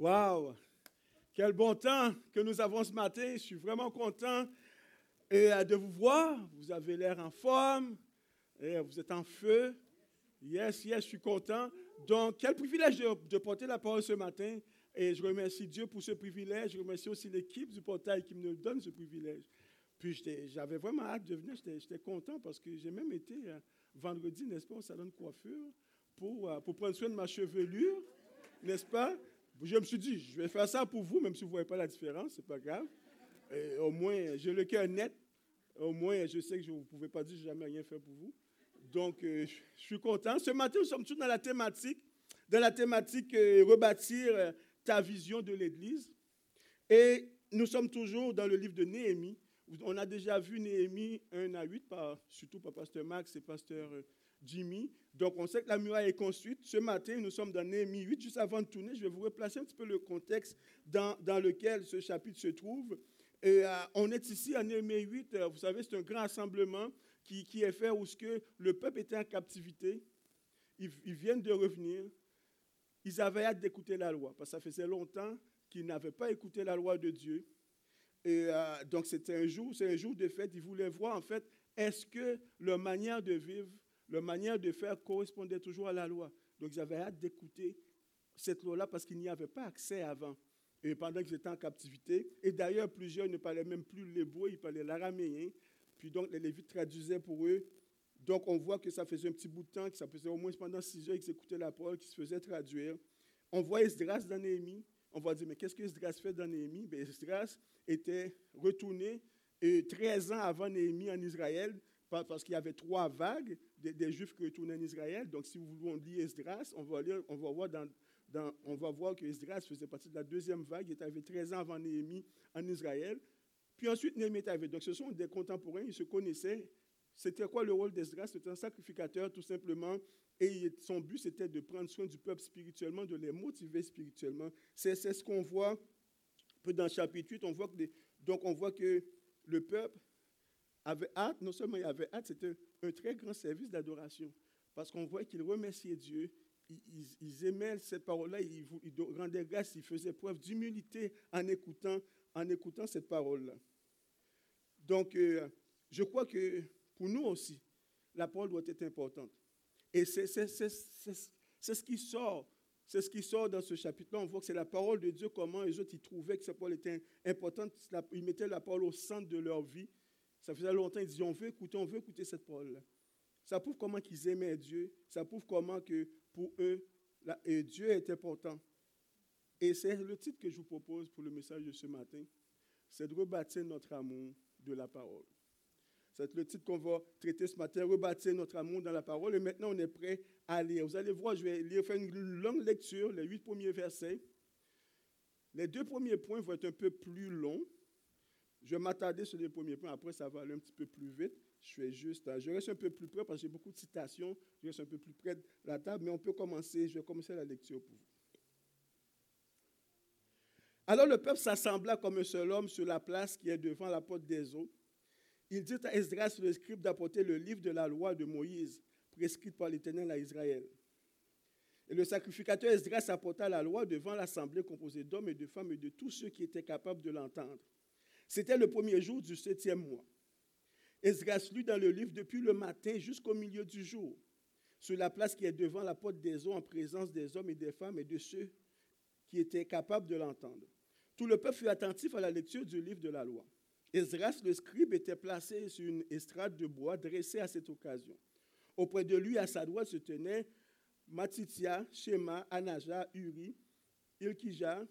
Waouh! Quel bon temps que nous avons ce matin. Je suis vraiment content euh, de vous voir. Vous avez l'air en forme. Et vous êtes en feu. Yes, yes, je suis content. Donc, quel privilège de, porter la parole ce matin. Et je remercie Dieu pour ce privilège. Je remercie aussi l'équipe du portail qui me donne ce privilège. Puis j'avais vraiment hâte de venir. J'étais content parce que j'ai même été euh, vendredi, n'est-ce pas, au salon de coiffure pour, euh, pour prendre soin de ma chevelure, n'est-ce pas? Je me suis dit, je vais faire ça pour vous, même si vous ne voyez pas la différence, c'est pas grave. au moins, j'ai le cœur net. Au moins, je sais que je ne pouvais pas dire que je jamais rien fait pour vous. Donc, euh, je suis content. Ce matin, nous sommes tous dans la thématique, dans la thématique euh, rebâtir euh, ta vision de l'Église. Et nous sommes toujours dans le livre de Néhémie. On a déjà vu Néhémie 1 à 8, par, surtout par Pasteur Max et Pasteur Jimmy. Donc, on sait que la muraille est construite. Ce matin, nous sommes dans Néhémie 8. Juste avant de tourner, je vais vous replacer un petit peu le contexte dans, dans lequel ce chapitre se trouve. Et, on est ici à Néhémie 8. vous savez, c'est un grand rassemblement qui, est fait où ce que le peuple était en captivité, ils, viennent de revenir, ils avaient hâte d'écouter la loi, parce que ça faisait longtemps qu'ils n'avaient pas écouté la loi de Dieu. Et euh, donc c'était un jour, c'est un jour de fête. Ils voulaient voir en fait, est-ce que leur manière de vivre, leur manière de faire correspondait toujours à la loi. Donc ils avaient hâte d'écouter cette loi-là parce qu'ils n'y avaient pas accès avant. Et pendant qu'ils étaient en captivité, et d'ailleurs plusieurs ne parlaient même plus l'hébreu, ils parlaient l'araméen. Puis donc, les Lévites traduisaient pour eux. Donc, on voit que ça faisait un petit bout de temps, que ça faisait au moins pendant six heures qu'ils écoutaient la parole, qu'ils se faisaient traduire. On voit Esdras dans Néhémie. On va dire, mais qu'est-ce que Esdras fait dans Néhémie? Bien, Esdras était retourné et 13 ans avant Néhémie en Israël, parce qu'il y avait trois vagues des, Juifs qui retournaient en Israël. Donc, si vous voulez, lire Esdras, on va, lire, on va voir dans, on faisait partie de la deuxième vague. Il était arrivé 13 ans avant Néhémie en Israël. Puis ensuite, Néhémie est arrivé. Donc, ce sont des contemporains, ils se connaissaient. C'était quoi le rôle d'Esdras? C'était un sacrificateur, tout simplement. Et son but, c'était de prendre soin du peuple spirituellement, de les motiver spirituellement. C'est ce qu'on voit dans le chapitre 8. On voit que donc, on voit que le peuple avait hâte. Non seulement il avait hâte, c'était un très grand service d'adoration. Parce qu'on voit qu'il remerciait Dieu, ils, aimaient cette parole-là, ils, ils, rendaient grâce, ils faisaient preuve d'humilité en écoutant, en écoutant cette parole-là. Donc, euh, je crois que pour nous aussi, la parole doit être importante. Et c'est ce qui sort. C'est ce qui sort dans ce chapitre-là. On voit que c'est la parole de Dieu, comment les autres ils trouvaient que cette parole était importante. Ils mettaient la parole au centre de leur vie. Ça faisait longtemps, ils disaient, on veut écouter, on veut écouter cette parole-là. Ça prouve comment ils aimaient Dieu. Ça prouve comment que pour eux, Dieu est important. Et c'est le titre que je vous propose pour le message de ce matin. C'est de rebâtir notre amour de la parole. C'est le titre qu'on va traiter ce matin, rebâtir notre amour dans la parole. Et maintenant, on est prêt à lire. Vous allez voir, je vais lire, faire une longue lecture, les huit premiers versets. Les deux premiers points vont être un peu plus longs. Je vais m'attarder sur les premiers points. Après, ça va aller un petit peu plus vite. Je fais juste, je reste un peu plus près parce que j'ai beaucoup de citations. Je reste un peu plus près de la table, mais on peut commencer. Je vais commencer la lecture pour vous. Alors le peuple s'assembla comme un seul homme sur la place qui est devant la porte des eaux. Il dit à Esdras le scribe d'apporter le livre de la loi de Moïse, prescrite par l'Éternel à Israël. Et le sacrificateur Esdras apporta la loi devant l'assemblée composée d'hommes et de femmes et de tous ceux qui étaient capables de l'entendre. C'était le premier jour du septième mois. Esdras lut dans le livre depuis le matin jusqu'au milieu du jour, sur la place qui est devant la porte des eaux, en présence des hommes et des femmes et de ceux qui étaient capables de l'entendre. Tout le peuple fut attentif à la lecture du livre de la loi. Esdras, le scribe, était placé sur une estrade de bois dressée à cette occasion. Auprès de lui, à sa droite, se tenaient Matitia, Shema, Anaja, Uri, Ilkija,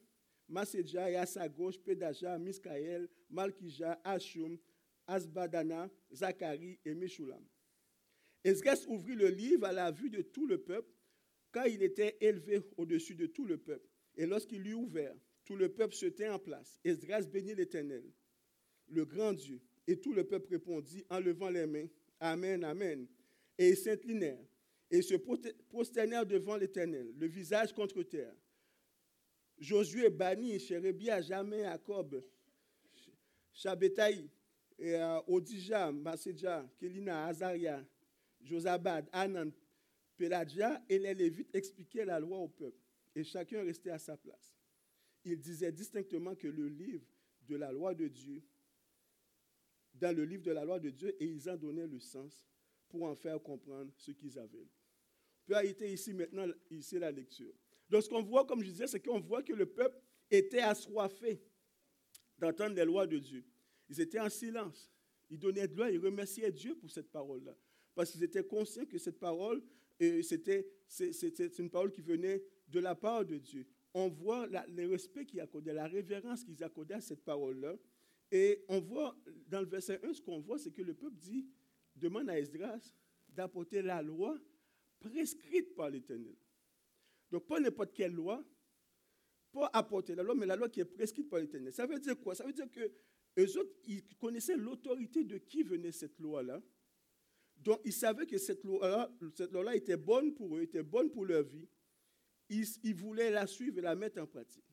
Masedja, et à sa gauche, Pedaja, Miskaël, Malkija, Ashum, Asbadana, Zacharie et Meshulam. Esdras ouvrit le livre à la vue de tout le peuple, car il était élevé au-dessus de tout le peuple. Et lorsqu'il l'eut ouvert, tout le peuple se tint en place. Esdras bénit l'Éternel, le grand Dieu. Et tout le peuple répondit en levant les mains, Amen, Amen. Et ils s'inclinèrent et se prosternèrent devant l'Éternel, le visage contre terre. Josué bannit Chérébia, jamais Jacob, Shabetaï, et, euh, Odija, Masedja, Kelina, Azaria, Josabad, Anan, Peladja, et les Lévites expliquaient la loi au peuple. Et chacun restait à sa place. il disait distinctement que le livre de la loi de Dieu, dans le livre de la loi de Dieu, et ils en donnaient le sens pour en faire comprendre ce qu'ils avaient. Peut arrêter ici maintenant, ici la lecture. Donc ce qu'on voit, comme je disais, c'est qu'on voit que le peuple était assoiffé d'entendre les lois de Dieu. Ils étaient en silence. Ils donnaient de loi, ils remerciaient Dieu pour cette parole-là. Parce qu'ils étaient conscients que cette parole, euh, c'était une parole qui venait de la part de Dieu. On voit le respect qu'ils accordaient, la révérence qu'ils accordaient à cette parole-là. Et on voit dans le verset 1, ce qu'on voit, c'est que le peuple dit, demande à Esdras d'apporter la loi prescrite par l'Éternel. Donc, pas n'importe quelle loi, pas apporter la loi, mais la loi qui est prescrite par l'Éternel. Ça veut dire quoi? Ça veut dire que eux autres, ils connaissaient l'autorité de qui venait cette loi-là. Donc, ils savaient que cette loi-là loi était bonne pour eux, était bonne pour leur vie. Ils, voulaient la suivre et la mettre en pratique.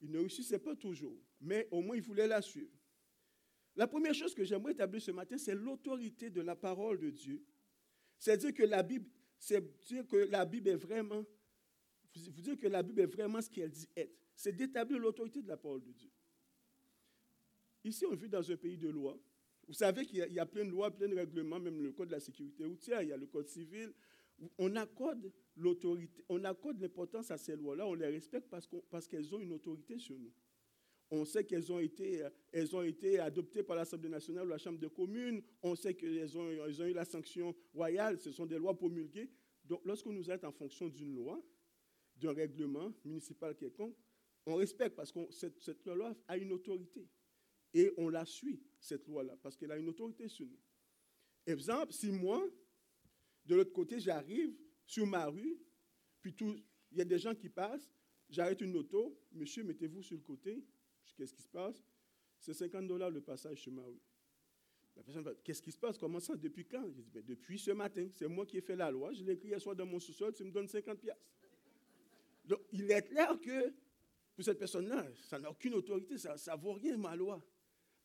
Ils ne réussissaient pas toujours, mais au moins ils voulaient la suivre. La première chose que j'aimerais établir ce matin, c'est l'autorité de la parole de Dieu. C'est dire que la Bible, c'est dire que la Bible est vraiment, vous dire que la Bible est vraiment ce qu'elle dit être. C'est d'établir l'autorité de la parole de Dieu. Ici, on vit dans un pays de loi. Vous savez qu'il y, a plein de lois, plein de règlements, même le code de la sécurité routière, il y a le code civil. On accorde l'autorité, on accorde l'importance à ces lois-là, on les respecte parce, parce qu'elles ont une autorité sur nous. On sait qu'elles ont été, elles ont été adoptées par l'Assemblée nationale ou la Chambre des communes. On sait qu'elles ont, elles ont eu la sanction royale. Ce sont des lois promulguées. Donc, lorsque nous êtes en fonction d'une loi, d'un règlement municipal quelconque, on respecte parce que cette, cette loi a une autorité. Et on la suit, cette loi-là, parce qu'elle a une autorité sur nous. Exemple, si moi, de l'autre côté, j'arrive sur ma rue, puis il y a des gens qui passent, j'arrête une auto, monsieur, mettez-vous sur le côté, Qu'est-ce qui se passe? C'est 50 dollars le passage sur ma rue. La personne va, qu'est-ce qui se passe? Comment ça Depuis quand? Je dis, ben, depuis ce matin. C'est moi qui ai fait la loi. Je l'ai écrit hier soir dans mon sous-sol. Tu me donnes 50 piastres. Donc, il est clair que pour cette personne-là, ça n'a aucune autorité. Ça ne vaut rien, ma loi.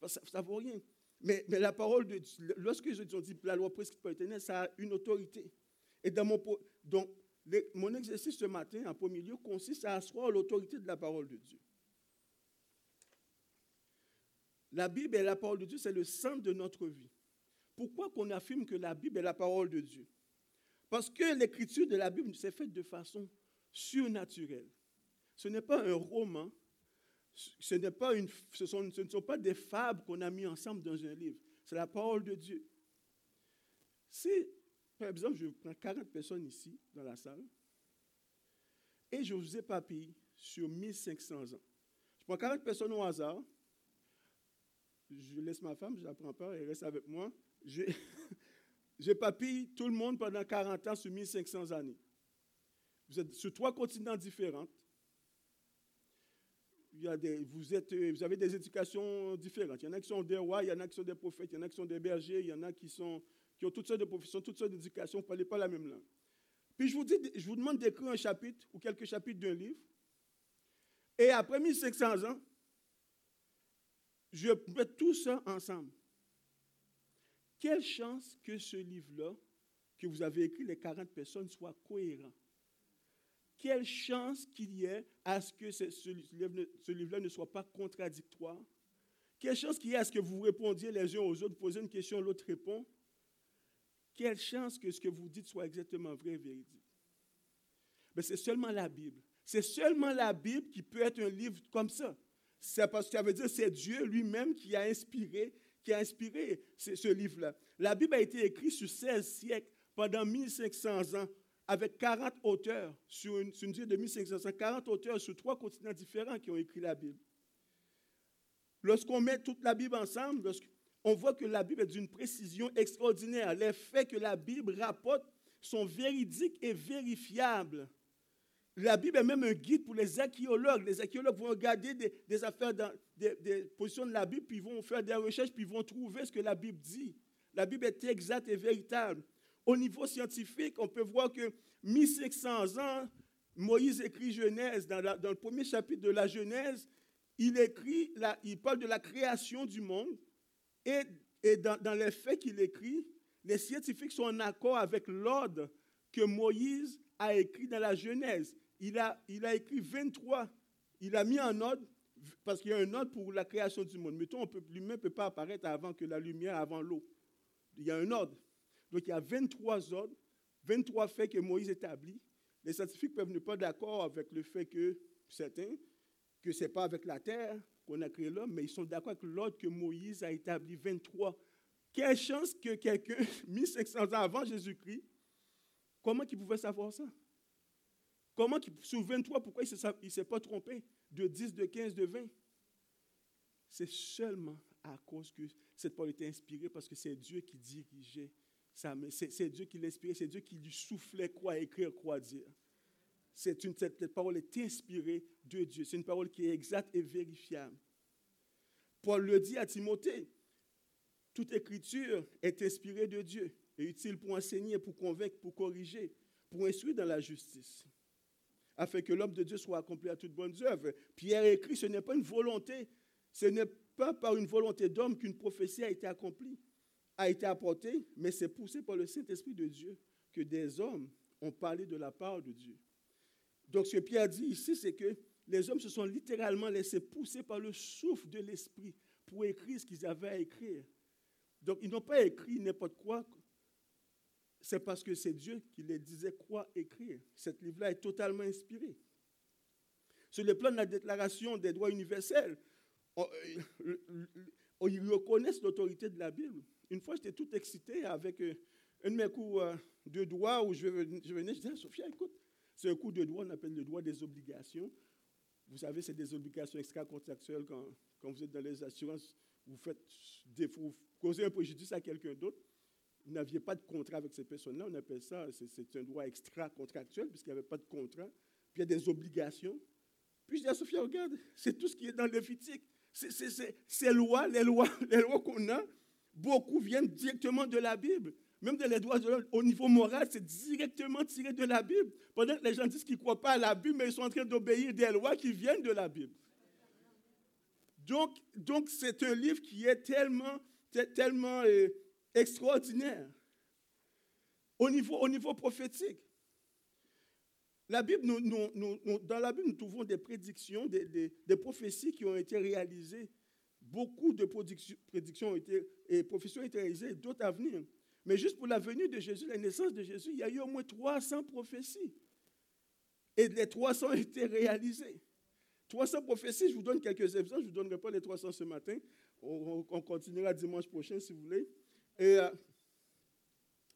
Ça ne vaut rien. Mais, mais, la parole de Dieu, lorsque je dis la loi prescrite par l'éternel, ça a une autorité. Et dans mon, donc, mon exercice ce matin, en premier lieu, consiste à asseoir l'autorité de la parole de Dieu. La Bible est la parole de Dieu, c'est le centre de notre vie. Pourquoi qu'on affirme que la Bible est la parole de Dieu? Parce que l'écriture de la Bible s'est faite de façon surnaturelle. Ce n'est pas un roman, ce, n'est pas une, ce ne sont pas des fables qu'on a mis ensemble dans un livre. C'est la parole de Dieu. Si, par exemple, je prends 40 personnes ici dans la salle et je vous épapille sur 1500 ans. Je prends 40 personnes au hasard je laisse ma femme, je la prends pas, elle reste avec moi. Je papille tout le monde pendant 40 ans sur 1500 années. Vous êtes sur trois continents différents. Des, vous, avez des éducations différentes. Il y en a qui sont des rois, il y en a qui sont des prophètes, il y en a qui sont des bergers, il y en a qui, qui ont toutes sortes de professions, toutes sortes d'éducations, vous ne parlez pas la même langue. Puis je vous, dis, je vous demande d'écrire un chapitre ou quelques chapitres d'un livre. Et après 1500 ans, je mets tout ça ensemble. Quelle chance que ce livre-là, que vous avez écrit, les 40 personnes, soit cohérent. Quelle chance qu'il y ait à ce que ce, livre-là ne soit pas contradictoire. Quelle chance qu'il y ait à ce que vous répondiez les uns aux autres, posez une question, l'autre répond. Quelle chance que ce que vous dites soit exactement vrai et véridique. Mais c'est seulement la Bible. C'est seulement la Bible qui peut être un livre comme ça c'est parce que ça veut dire c'est Dieu lui-même qui a inspiré, qui a inspiré ce, livre-là. La Bible a été écrite sur 16 siècles, pendant 1500 ans, avec 40 auteurs, sur une, sur durée de 1500 ans, 40 auteurs sur trois continents différents qui ont écrit la Bible. Lorsqu'on met toute la Bible ensemble, on voit que la Bible est d'une précision extraordinaire. Les faits que la Bible rapporte sont véridiques et vérifiables. La Bible est même un guide pour les archéologues. Les archéologues vont regarder des, affaires, dans, des, positions de la Bible, puis ils vont faire des recherches, puis ils vont trouver ce que la Bible dit. La Bible est exacte et véritable. Au niveau scientifique, on peut voir que 1500 ans, Moïse écrit Genèse. Dans, le premier chapitre de la Genèse, il écrit, il parle de la création du monde. Et, dans les faits qu'il écrit, les scientifiques sont en accord avec l'ordre que Moïse a écrit dans la Genèse il a, écrit 23 il a mis en ordre, parce qu'il y a un ordre pour la création du monde. Mettons, l'humain ne peut pas apparaître avant que la lumière, avant l'eau. Il y a un ordre. Donc il y a 23 ordres, 23 faits que Moïse établit. Les scientifiques peuvent ne pas d'accord avec le fait que certains, que ce n'est pas avec la terre qu'on a créé l'homme, mais ils sont d'accord avec l'ordre que Moïse a établi 23. Quelle chance que quelqu'un, 1500 ans avant Jésus-Christ, comment il pouvait savoir ça? Comment, sur 23, pourquoi il ne s'est pas trompé de 10, de 15, de 20? C'est seulement à cause que cette parole était inspirée parce que c'est Dieu qui dirigeait. C'est Dieu qui l'inspirait, c'est Dieu qui lui soufflait quoi écrire, quoi dire. C'est une, cette, parole est inspirée de Dieu. C'est une parole qui est exacte et vérifiable. Paul le dit à Timothée. Toute écriture est inspirée de Dieu et utile pour enseigner, pour convaincre, pour corriger, pour instruire dans la justice, afin que l'homme de Dieu soit accompli à toute bonne œuvre. Pierre écrit, ce n'est pas une volonté, ce n'est pas par une volonté d'homme qu'une prophétie a été accomplie, a été apportée, mais c'est poussé par le Saint-Esprit de Dieu que des hommes ont parlé de la part de Dieu. Donc ce que Pierre dit ici, c'est que les hommes se sont littéralement laissés pousser par le souffle de l'Esprit pour écrire ce qu'ils avaient à écrire. Donc ils n'ont pas écrit n'importe quoi. C'est parce que c'est Dieu qui les disait quoi écrire. Cet livre-là est totalement inspiré. Sur le plan de la déclaration des droits universels, euh, ils reconnaissent l'autorité de la Bible. Une fois, j'étais tout excité avec euh, un de mes coups euh, de doigts où je venais, je disais, Sophia, écoute, c'est un coup de droit, on appelle le droit des obligations. Vous savez, c'est des obligations extra-contractuelles quand, quand, vous êtes dans les assurances, vous faites vous causez un préjudice à quelqu'un d'autre. Vous n'aviez pas de contrat avec ces personnes-là, on appelle ça, c'est un droit extra-contractuel puisqu'il n'y avait pas de contrat. Puis il y a des obligations. Puis je dis à Sophia, regarde, c'est tout ce qui est dans Lévitique. Ces lois, les lois, les lois qu'on a, beaucoup viennent directement de la Bible. Même les droits de l'homme, au niveau moral, c'est directement tiré de la Bible. Pendant que les gens disent qu'ils ne croient pas à la Bible, mais ils sont en train d'obéir des lois qui viennent de la Bible. Donc, c'est un livre qui est tellement, tellement euh, extraordinaire. Au niveau, au niveau prophétique, la Bible, dans la Bible, nous trouvons des prédictions, des, prophéties qui ont été réalisées. Beaucoup de prédictions ont été, et prophéties ont été réalisées, d'autres à venir. Mais juste pour la venue de Jésus, la naissance de Jésus, il y a eu au moins 300 prophéties. Et les 300 ont été réalisées. 300 prophéties, je vous donne quelques exemples. Je ne vous donnerai pas les 300 ce matin. On, continuera dimanche prochain si vous voulez. Et, euh,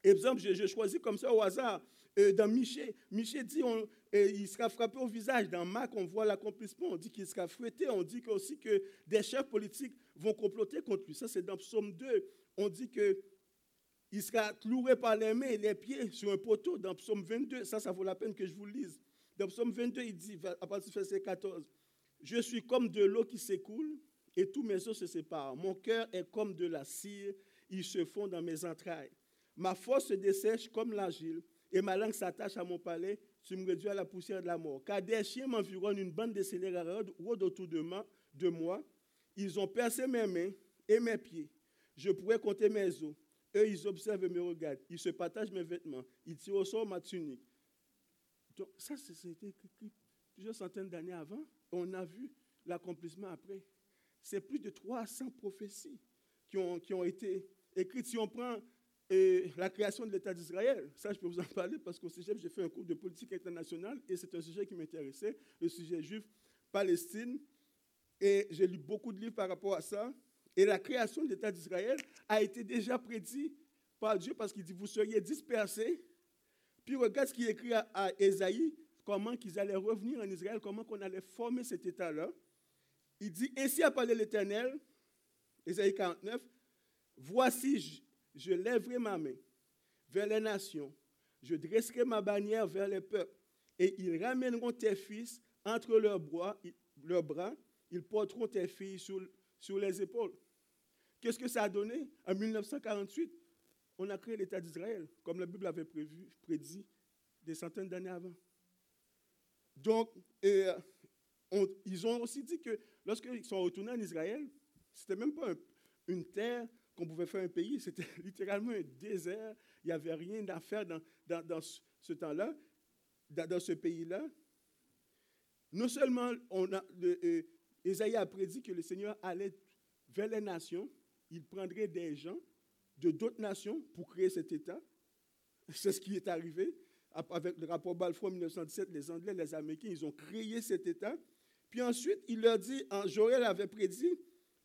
exemple, j'ai choisi comme ça au hasard. Euh, dans Michée, Michée dit on, il sera frappé au visage. Dans Marc, on voit l'accomplissement. On dit qu'il sera fouetté. On dit aussi que des chefs politiques vont comploter contre lui. Ça, c'est dans Psaume 2. On dit que il sera cloué par les mains et les pieds sur un poteau dans Psaume 22. Ça, ça vaut la peine que je vous lise. Dans Psaume 22, il dit, à partir du verset 14, Je suis comme de l'eau qui s'écoule et tous mes os se séparent. Mon cœur est comme de la cire, il se fond dans mes entrailles. Ma force se dessèche comme l'argile et ma langue s'attache à mon palais. Tu me réduis à la poussière de la mort. Car des chiens m'environnent, une bande de scélérats rôde autour de moi. Ils ont percé mes mains et mes pieds. Je pourrais compter mes os. Eux, ils observent et me regardent. Ils se partagent mes vêtements. Ils tirent au sort ma tunique. Donc, ça, c'était plusieurs centaines d'années avant. On a vu l'accomplissement après. C'est plus de 300 prophéties qui ont été écrites. Si on prend euh, la création de l'État d'Israël, ça, je peux vous en parler parce qu'au sujet, j'ai fait un cours de politique internationale et c'est un sujet qui m'intéressait, le sujet juif, Palestine. Et j'ai lu beaucoup de livres par rapport à ça. Et la création de l'État d'Israël a été déjà prédit par Dieu parce qu'il dit, vous seriez dispersés. Puis regarde ce qu'il écrit à, à Ésaïe, comment qu'ils allaient revenir en Israël, comment qu'on allait former cet État-là. Il dit, ainsi a parlé l'Éternel, Ésaïe 49, voici, je, lèverai ma main vers les nations, je dresserai ma bannière vers les peuples, et ils ramèneront tes fils entre leurs bras, ils porteront tes filles sur, sur les épaules. Qu'est-ce que ça a donné? En 1948, on a créé l'État d'Israël, comme la Bible avait prévu, prédit des centaines d'années avant. Donc, euh, ils ont aussi dit que lorsqu'ils sont retournés en Israël, ce n'était même pas une terre qu'on pouvait faire un pays, c'était littéralement un désert. Il n'y avait rien à faire dans, ce temps-là, dans, ce pays-là. non seulement on a, euh, a prédit que le Seigneur allait vers les nations, il prendrait des gens de d'autres nations pour créer cet État. C'est ce qui est arrivé. Avec le rapport Balfour en 1917, les Anglais, les Américains, ils ont créé cet État. Puis ensuite, il leur dit, Joël avait prédit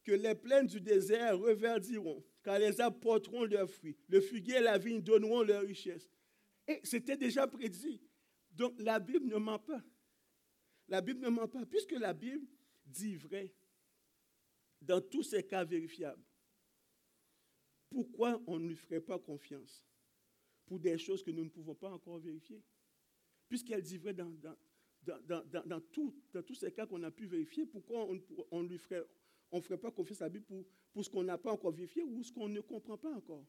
que les plaines du désert reverdiront, car les arbres leurs fruits. Le figuier et la vigne donneront leur richesse. Et c'était déjà prédit. Donc la Bible ne ment pas. La Bible ne ment pas, puisque la Bible dit vrai dans tous ces cas vérifiables. Pourquoi on ne lui ferait pas confiance pour des choses que nous ne pouvons pas encore vérifier? Puisqu'elle dit vrai dans, tous ces cas qu'on a pu vérifier, pourquoi on ne lui ferait, on ferait pas confiance à la Bible pour, pour ce qu'on n'a pas encore vérifié ou ce qu'on ne comprend pas encore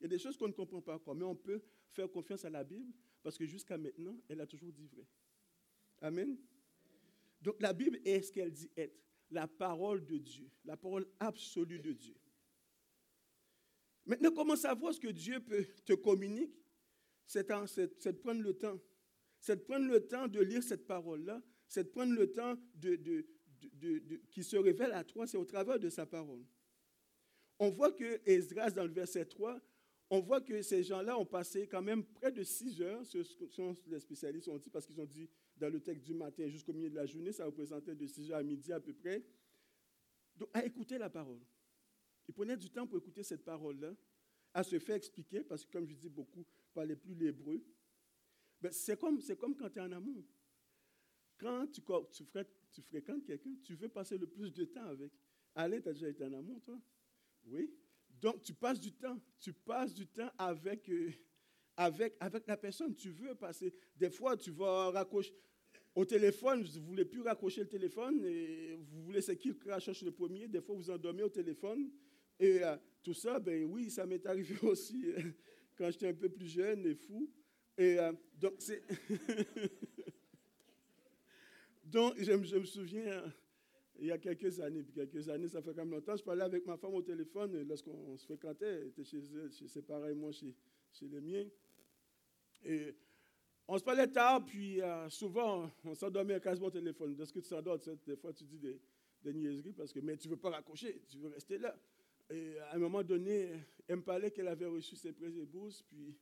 Il y a des choses qu'on ne comprend pas encore, mais on peut faire confiance à la Bible parce que jusqu'à maintenant, elle a toujours dit vrai. Amen. Donc la Bible est ce qu'elle dit être, la parole de Dieu, la parole absolue de Dieu. Maintenant, comment savoir ce que Dieu peut te communiquer? C'est de prendre le temps. C'est de prendre le temps de lire cette parole-là. C'est de prendre le temps de, de, qui se révèle à toi. C'est au travers de sa parole. On voit que Esdras, dans le verset 3, on voit que ces gens-là ont passé quand même près de six heures, ce sont les spécialistes ont dit, parce qu'ils ont dit dans le texte du matin jusqu'au milieu de la journée, ça représentait de 6 heures à midi à peu près. À écouter la parole. Ils prenaient du temps pour écouter cette parole-là, à se faire expliquer, parce que comme je dis, beaucoup ne parlaient plus l'hébreu. Ben, c'est comme, comme quand tu es en amour. Quand tu, tu, tu fréquentes quelqu'un, tu veux passer le plus de temps avec. Allez, tu as déjà été en amour, toi? Oui. Donc, tu passes du temps. Tu passes du temps avec, euh, avec, avec la personne. Tu veux passer. Des fois, tu vas raccrocher au téléphone, vous ne voulez plus raccrocher le téléphone vous voulez c'est qui raccroche le premier? Des fois, vous endormez au téléphone. Et euh, tout ça, ben oui, ça m'est arrivé aussi euh, quand j'étais un peu plus jeune et fou. Et donc, c'est. donc, je, me souviens, il y a quelques années, quelques années, ça fait quand même longtemps, je parlais avec ma femme au téléphone lorsqu'on se fréquentait, elle était chez, ses parents et moi chez, les miens. Et on se parlait tard, puis euh, souvent, on s'endormait quasiment au téléphone. ce que tu s'endors, des fois, tu dis des, des, niaiseries, parce que, mais tu ne veux pas raccrocher, tu veux rester là. Et à un moment donné, elle me parlait qu'elle avait reçu ses prêts et bourses, puis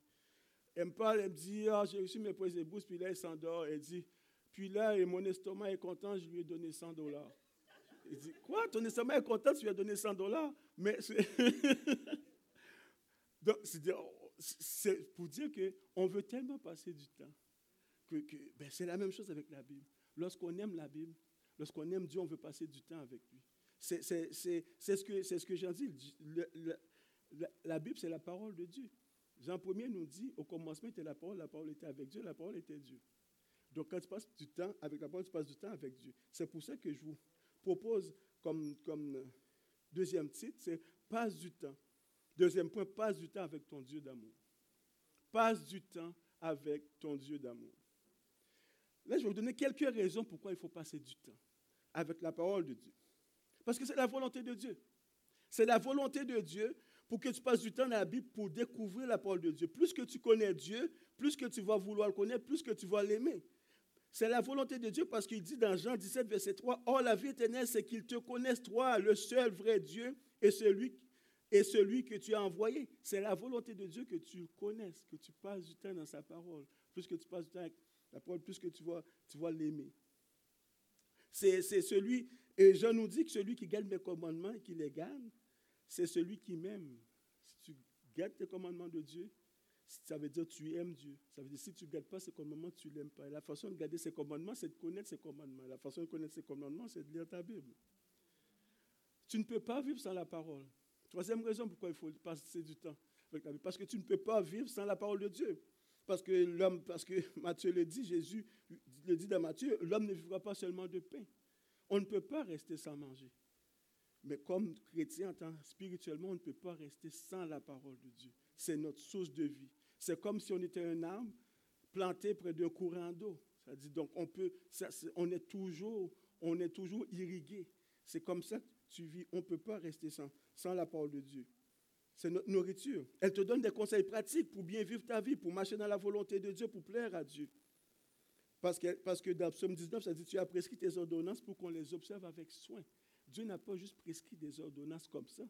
elle me parle, elle me dit, ah, j'ai reçu mes prêts et bourses, puis là, elle s'endort, elle dit, puis là, et mon estomac est content, je lui ai donné 100 dollars. Il dit, quoi, ton estomac est content, tu lui as donné 100 dollars? Mais. Donc, c'est pour dire qu'on veut tellement passer du temps que, ben, c'est la même chose avec la Bible. Lorsqu'on aime la Bible, lorsqu'on aime Dieu, on veut passer du temps avec lui. C'est ce que, ce que j'ai dit. la, Bible, c'est la parole de Dieu. Jean 1 nous dit, au commencement était la parole, la parole était avec Dieu, la parole était Dieu. Donc quand tu passes du temps avec la parole, tu passes du temps avec Dieu. C'est pour ça que je vous propose comme, comme deuxième titre, c'est passe du temps. Deuxième point, passe du temps avec ton Dieu d'amour. Passe du temps avec ton Dieu d'amour. Là, je vais vous donner quelques raisons pourquoi il faut passer du temps avec la parole de Dieu. Parce que c'est la volonté de Dieu. C'est la volonté de Dieu pour que tu passes du temps dans la Bible pour découvrir la parole de Dieu. Plus que tu connais Dieu, plus que tu vas vouloir le connaître, plus que tu vas l'aimer. C'est la volonté de Dieu parce qu'il dit dans Jean 17, verset 3, Or la vie éternelle, c'est qu'ils te connaissent, toi, le seul vrai Dieu, et celui, que tu as envoyé. C'est la volonté de Dieu que tu connaisses, que tu passes du temps dans sa parole. Plus que tu passes du temps avec la parole, plus que tu vas, tu vas l'aimer. C'est celui, et Jean nous dit que celui qui garde mes commandements et qui les garde, c'est celui qui m'aime. Si tu gardes les commandements de Dieu, ça veut dire tu aimes Dieu. Ça veut dire si tu ne gardes pas ses commandements, tu ne l'aimes pas. Et la façon de garder ses commandements, c'est de connaître ses commandements. La façon de connaître ses commandements, c'est de lire ta Bible. Tu ne peux pas vivre sans la parole. Troisième raison pourquoi il faut passer du temps avec la Bible. Parce que tu ne peux pas vivre sans la parole de Dieu. Parce que l'homme, parce que Matthieu le dit, Jésus le dit dans Matthieu, l'homme ne vivra pas seulement de pain. On ne peut pas rester sans manger. Mais comme chrétien, spirituellement, on ne peut pas rester sans la parole de Dieu. C'est notre source de vie. C'est comme si on était un arbre planté près d'un courant d'eau. Ça dit donc on peut, on est toujours, on est toujours irrigué. C'est comme ça que tu vis. On ne peut pas rester sans, sans la parole de Dieu. C'est notre nourriture. Elle te donne des conseils pratiques pour bien vivre ta vie, pour marcher dans la volonté de Dieu, pour plaire à Dieu. Parce que, parce que dans Psaume 19, ça dit Tu as prescrit tes ordonnances pour qu'on les observe avec soin. Dieu n'a pas juste prescrit des ordonnances comme ça,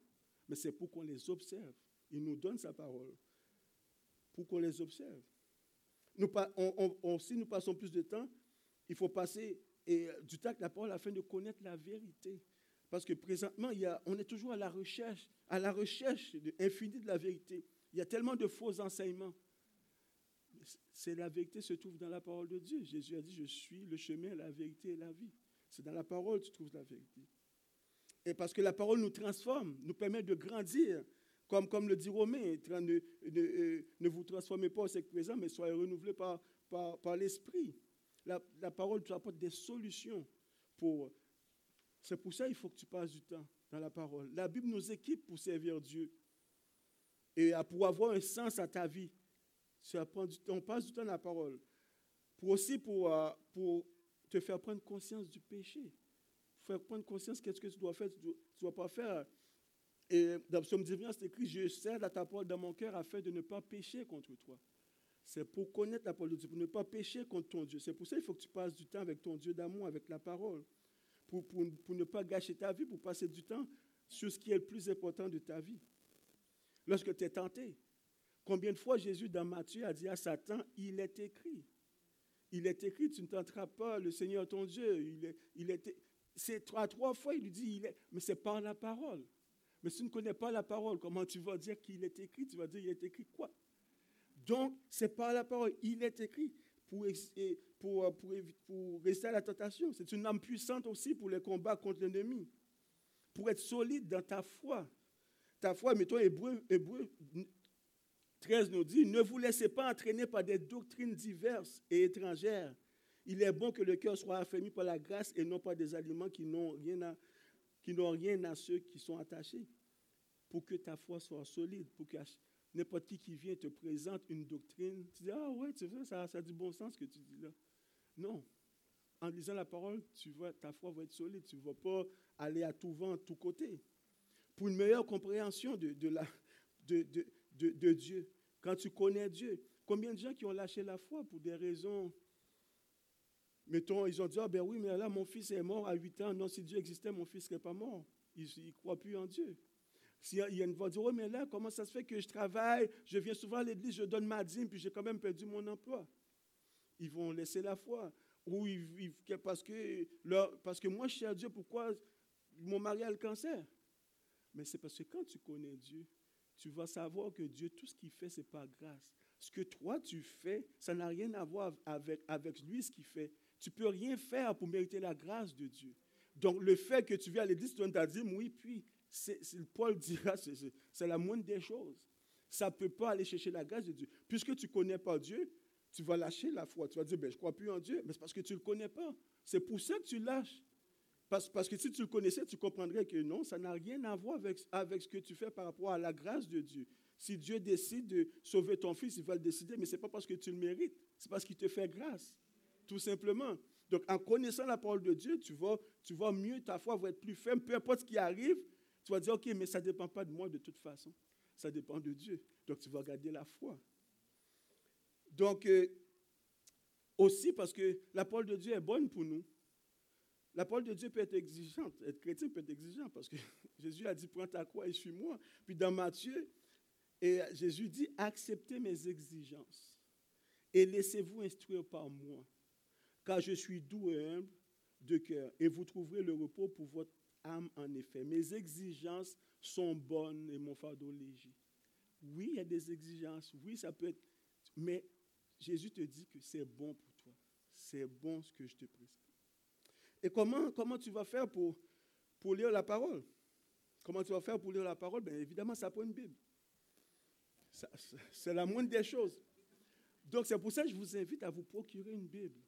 mais c'est pour qu'on les observe. Il nous donne sa parole pour qu'on les observe. Si nous passons plus de temps, il faut passer et, du temps avec la parole afin de connaître la vérité. Parce que présentement, on est toujours à la recherche, à la recherche infinie de la vérité. Il y a tellement de faux enseignements c'est la vérité se trouve dans la parole de Dieu. Jésus a dit, je suis le chemin, la vérité et la vie. C'est dans la parole que tu trouves la vérité. Et parce que la parole nous transforme, nous permet de grandir. Comme, le dit Romain, ne, euh, ne, vous transformez pas au siècle présent, mais soyez renouvelés par, l'esprit. La, parole tu apporte des solutions. C'est pour ça qu'il faut que tu passes du temps dans la parole. La Bible nous équipe pour servir Dieu et pour avoir un sens à ta vie on passe du temps dans la parole. Pour aussi pour, euh, te faire prendre conscience du péché. Faire prendre conscience qu'est-ce que tu dois faire, tu ne dois, pas faire. Et dans le psaume divin, c'est écrit Je sers à ta parole dans mon cœur afin de ne pas pécher contre toi. C'est pour connaître la parole de Dieu, pour ne pas pécher contre ton Dieu. C'est pour ça qu'il faut que tu passes du temps avec ton Dieu d'amour, avec la parole. Pour, pour, pour, ne pas gâcher ta vie, pour passer du temps sur ce qui est le plus important de ta vie. Lorsque tu es tenté, Combien de fois Jésus dans Matthieu a dit à Satan, il est écrit. Il est écrit, tu ne tenteras pas le Seigneur ton Dieu. Il est, il est, c'est trois, trois fois, il lui dit, il est, mais c'est par la parole. Mais si tu ne connais pas la parole, comment tu vas dire qu'il est écrit? Tu vas dire, il est écrit quoi? Donc, c'est par la parole, il est écrit pour, pour, pour rester à la tentation. C'est une âme puissante aussi pour les combats contre l'ennemi. Pour être solide dans ta foi. Ta foi, mettons, Hébreu, Hébreu 13 nous dit, ne vous laissez pas entraîner par des doctrines diverses et étrangères. Il est bon que le cœur soit affermi par la grâce et non par des aliments qui n'ont rien à, qui n'ont rien à ceux qui sont attachés. Pour que ta foi soit solide, pour que n'importe qui qui vient te présente une doctrine, tu dis, ah ouais, tu vois, ça, a du bon sens ce que tu dis là. Non. En lisant la parole, tu ta foi va être solide. Tu ne vas pas aller à tout vent, à tout côté. Pour une meilleure compréhension de, de la, de, de, de, Dieu, quand tu connais Dieu. Combien de gens qui ont lâché la foi pour des raisons Mettons, ils ont dit, ah ben oui, mais là, mon fils est mort à 8 ans. Non, si Dieu existait, mon fils ne serait pas mort. Il ne croit plus en Dieu. Si il y a une voix dire, oui, mais là, comment ça se fait que je travaille, je viens souvent à l'église, je donne ma dîme, puis j'ai quand même perdu mon emploi. Ils vont laisser la foi. Ou ils, parce, que parce que moi, je à Dieu, pourquoi mon mari a le cancer? Mais c'est parce que quand tu connais Dieu, tu vas savoir que Dieu, tout ce qu'il fait, c'est par grâce. Ce que toi, tu fais, ça n'a rien à voir avec, avec lui, ce qu'il fait. Tu ne peux rien faire pour mériter la grâce de Dieu. Donc, le fait que tu viens à l'église, tu donnes ta oui, puis, Paul dira, c'est, la moindre des choses. Ça ne peut pas aller chercher la grâce de Dieu. Puisque tu ne connais pas Dieu, tu vas lâcher la foi. Tu vas dire, ben, je ne crois plus en Dieu. Mais c'est parce que tu ne le connais pas. C'est pour ça que tu lâches. Parce, que si tu le connaissais, tu comprendrais que non, ça n'a rien à voir avec, avec ce que tu fais par rapport à la grâce de Dieu. Si Dieu décide de sauver ton fils, il va le décider, mais ce n'est pas parce que tu le mérites, c'est parce qu'il te fait grâce, tout simplement. Donc, en connaissant la parole de Dieu, tu vas, tu vas mieux, ta foi va être plus ferme, peu importe ce qui arrive, tu vas dire, OK, mais ça ne dépend pas de moi de toute façon, ça dépend de Dieu. Donc, tu vas garder la foi. Donc, euh, aussi parce que la parole de Dieu est bonne pour nous, la parole de Dieu peut être exigeante. Être chrétien peut être exigeant parce que Jésus a dit Prends ta croix et suis-moi. Puis dans Matthieu, Jésus dit Acceptez mes exigences et laissez-vous instruire par moi, car je suis doux et humble de cœur, et vous trouverez le repos pour votre âme en effet. Mes exigences sont bonnes et mon fardeau léger. Oui, il y a des exigences. Oui, ça peut être. Mais Jésus te dit que c'est bon pour toi. C'est bon ce que je te prescris. Et comment, comment tu vas faire pour, pour lire la parole? Comment tu vas faire pour lire la parole? Bien évidemment, ça prend une Bible. C'est la moindre des choses. Donc c'est pour ça que je vous invite à vous procurer une Bible.